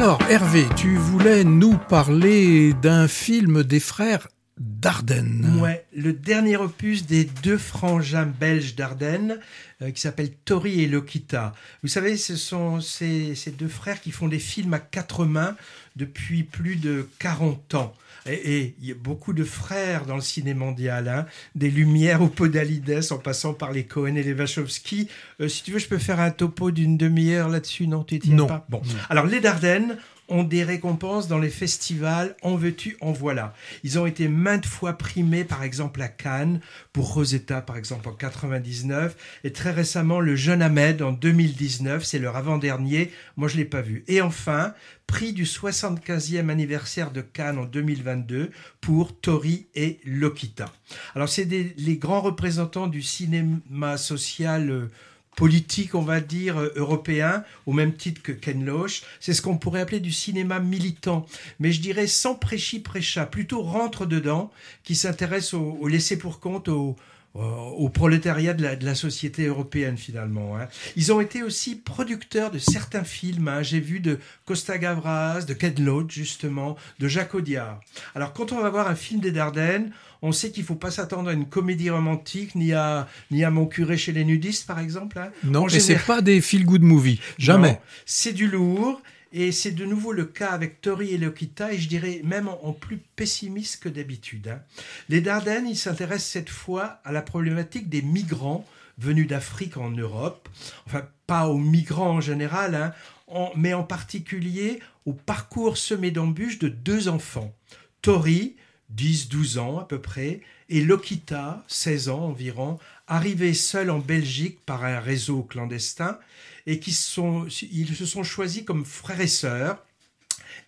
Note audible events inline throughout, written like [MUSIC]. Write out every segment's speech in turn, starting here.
Alors, Hervé, tu voulais nous parler d'un film des frères Dardenne. Ouais, le dernier opus des deux frangins belges d'Ardenne, euh, qui s'appelle Tori et Lokita. Vous savez, ce sont ces, ces, deux frères qui font des films à quatre mains depuis plus de 40 ans. Et, il y a beaucoup de frères dans le cinéma mondial, hein, des Lumières au Podalides en passant par les Cohen et les Wachowski. Euh, si tu veux, je peux faire un topo d'une demi-heure là-dessus, non Tu non. pas? Bon. Alors, les Dardennes, ont des récompenses dans les festivals, en veux-tu, en voilà. Ils ont été maintes fois primés, par exemple à Cannes, pour Rosetta, par exemple en 99, et très récemment le Jeune Ahmed en 2019, c'est leur avant-dernier, moi je l'ai pas vu. Et enfin, prix du 75e anniversaire de Cannes en 2022 pour Tori et Lokita. Alors c'est les grands représentants du cinéma social euh, politique, on va dire, euh, européen, au même titre que Ken Loach. C'est ce qu'on pourrait appeler du cinéma militant, mais je dirais sans prêchi prêcha, plutôt rentre dedans, qui s'intéresse au, laisser pour compte, au, au prolétariat de la, de la, société européenne finalement. Hein. Ils ont été aussi producteurs de certains films. Hein. J'ai vu de Costa Gavras, de Ken Loach justement, de Jacques Audiard. Alors quand on va voir un film des Dardennes, on sait qu'il ne faut pas s'attendre à une comédie romantique, ni à, ni à Mon curé chez les nudistes, par exemple. Hein. Non, mais c'est pas des feel-good movies. Jamais. C'est du lourd. Et c'est de nouveau le cas avec Tori et Lokita, et je dirais même en, plus pessimiste que d'habitude. Hein. Les Dardennes, ils s'intéressent cette fois à la problématique des migrants venus d'Afrique en Europe. Enfin, pas aux migrants en général, hein, mais en particulier au parcours semé d'embûches de deux enfants. Tori, 10-12 ans à peu près, et Lokita, 16 ans environ, arrivés seuls en Belgique par un réseau clandestin, et qui sont, ils se sont choisis comme frères et sœurs,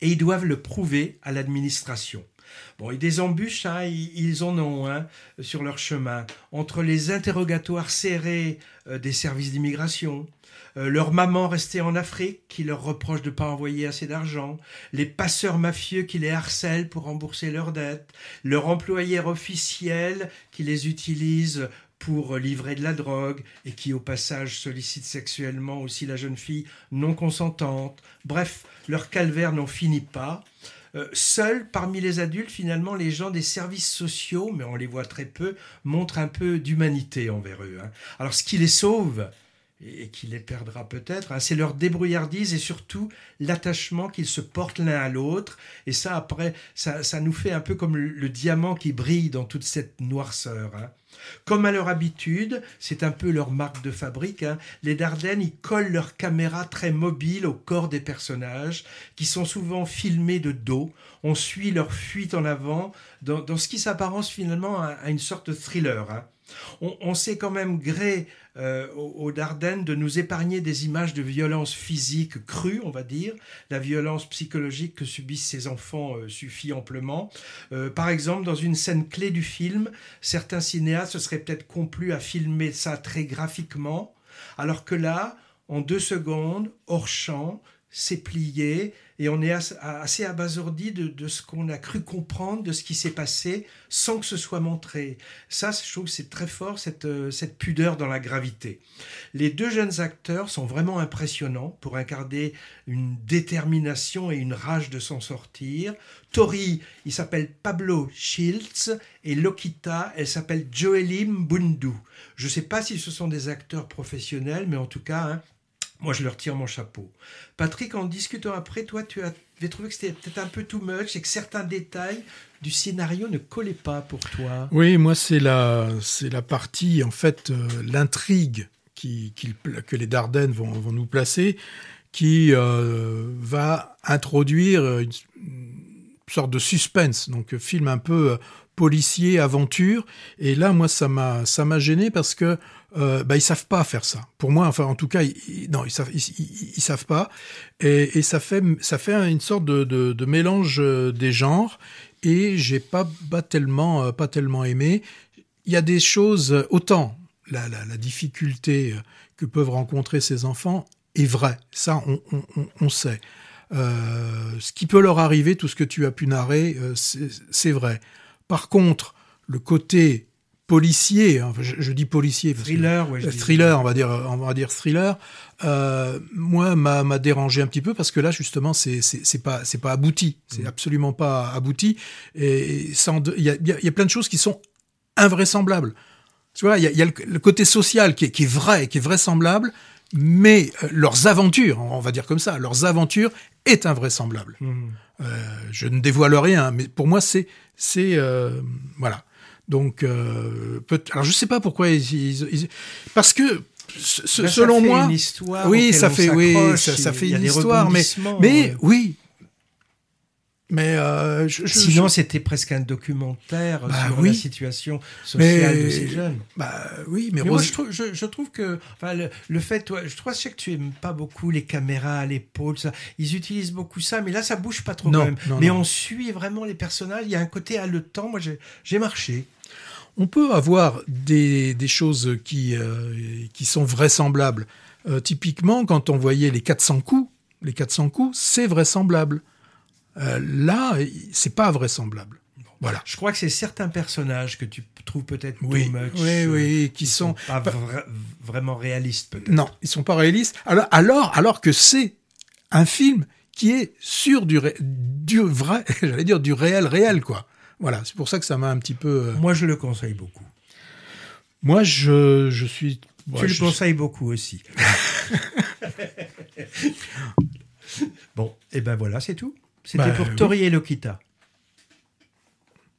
et ils doivent le prouver à l'administration. Bon, et des embûches, hein, ils en ont hein, sur leur chemin, entre les interrogatoires serrés euh, des services d'immigration, euh, leur maman restée en Afrique qui leur reproche de ne pas envoyer assez d'argent, les passeurs mafieux qui les harcèlent pour rembourser leurs dettes, leur employeur officiel qui les utilise pour livrer de la drogue et qui au passage sollicite sexuellement aussi la jeune fille non consentante. Bref, leur calvaire n'en finit pas. Euh, seuls parmi les adultes, finalement, les gens des services sociaux, mais on les voit très peu, montrent un peu d'humanité envers eux. Hein. Alors ce qui les sauve, et qui les perdra peut-être, hein. c'est leur débrouillardise et surtout l'attachement qu'ils se portent l'un à l'autre. Et ça, après, ça, ça, nous fait un peu comme le, diamant qui brille dans toute cette noirceur. Hein. Comme à leur habitude, c'est un peu leur marque de fabrique, hein, les Dardennes, ils collent leur caméra très mobile au corps des personnages, qui sont souvent filmés de dos. On suit leur fuite en avant dans, dans ce qui s'apparence finalement à, une sorte de thriller. On, sait quand même gré euh, aux, Dardennes de nous épargner des images de violence physique crue, on va dire. La violence psychologique que subissent ces enfants euh, suffit amplement. Euh, par exemple, dans une scène clé du film, certains cinéastes se seraient peut-être complus à filmer ça très graphiquement, alors que là, en deux secondes, hors champ, c'est plié et on est assez abasourdi de, ce qu'on a cru comprendre de ce qui s'est passé sans que ce soit montré. Ça, je trouve que c'est très fort, cette, euh, cette pudeur dans la gravité. Les deux jeunes acteurs sont vraiment impressionnants pour incarner une détermination et une rage de s'en sortir. Tori, il s'appelle Pablo Schiltz et Lokita, elle s'appelle Joelim Bundu. Je ne sais pas si ce sont des acteurs professionnels, mais en tout cas, hein, moi, je leur tire mon chapeau. Patrick, en discutant après, toi, tu avais trouvé que c'était peut-être un peu too much et que certains détails du scénario ne collaient pas pour toi. Oui, moi, c'est la, c'est la partie, en fait, euh, l'intrigue qui, que les Dardennes vont, vont nous placer, qui euh, va introduire une, sorte de suspense, donc film un peu euh, policier, aventure. Et là, moi, ça m'a, ça m'a gêné parce que euh, bah, ils savent pas faire ça. Pour moi, enfin, en tout cas, ils, non, ils savent, ils, savent pas. Et, ça fait, ça fait une sorte de, mélange euh, des genres. Et j'ai pas, pas tellement, euh, pas tellement aimé. Il y a des choses, autant la, la, la difficulté que peuvent rencontrer ces enfants est vraie. Ça, on, on, on sait. Euh, ce qui peut leur arriver, tout ce que tu as pu narrer, euh, c'est vrai. Par contre, le côté policier, hein, je, je dis policier, parce thriller, que, ouais, je dis- thriller, on va dire, on va dire thriller. Euh, moi, m'a m'a dérangé un petit peu parce que là, justement, c'est pas c'est pas abouti, c'est Mhm. absolument pas abouti. Et il y a, y a- il y a plein de choses qui sont invraisemblables. Tu vois, il y a, y a le, le côté social qui est, qui est vrai, qui est vraisemblable, mais euh, leurs aventures, on va dire comme ça, leurs aventures est invraisemblable. Mhm. Euh, je ne dévoile rien, mais pour moi, c'est, c'est, euh, voilà. Donc, euh, peut- alors je sais pas pourquoi ils, ils- ils- parce que ce- ce- Ben, ça selon fait moi, une histoire oui, ça fait, oui, ça, fait une histoire, mais, mais ouais. oui, mais euh, je, je- Sinon, je- c'était presque un documentaire Bah sur oui. la situation sociale Mais- de ces jeunes. bah oui, mais, Mais moi, Rose- je trouve, je, je trouve que enfin, le, le fait, toi, je trouve je sais que tu aimes pas beaucoup les caméras à l'épaule, ça. Ils utilisent beaucoup ça, mais là, ça bouge pas trop Non, quand même. non, mais non. on suit vraiment les personnages. Il y a un côté haletant. Moi, j'ai j'ai marché. on peut avoir des, des choses qui, euh, qui sont vraisemblables. Euh, typiquement, quand on voyait les 400 coups, les 400 coups, c'est vraisemblable. Euh, là, c'est pas vraisemblable. Voilà. Je crois que c'est certains personnages que tu trouves peut-être Oui, too much. oui, euh, oui, qui qui sont pas vra- vraiment réalistes peut-être. non, ils sont pas réalistes. Alors, alors, alors que c'est un film qui est sur du, ré- du vrai, [LAUGHS] j'allais dire du réel, réel quoi. Voilà, c'est pour ça que ça m'a un petit peu. euh, Moi, je le conseille beaucoup. Moi, je, je suis. tu ouais, le je- conseilles beaucoup aussi. [LAUGHS] bon, et ben voilà, c'est tout. C'était Bah, pour. Tori et Lokita.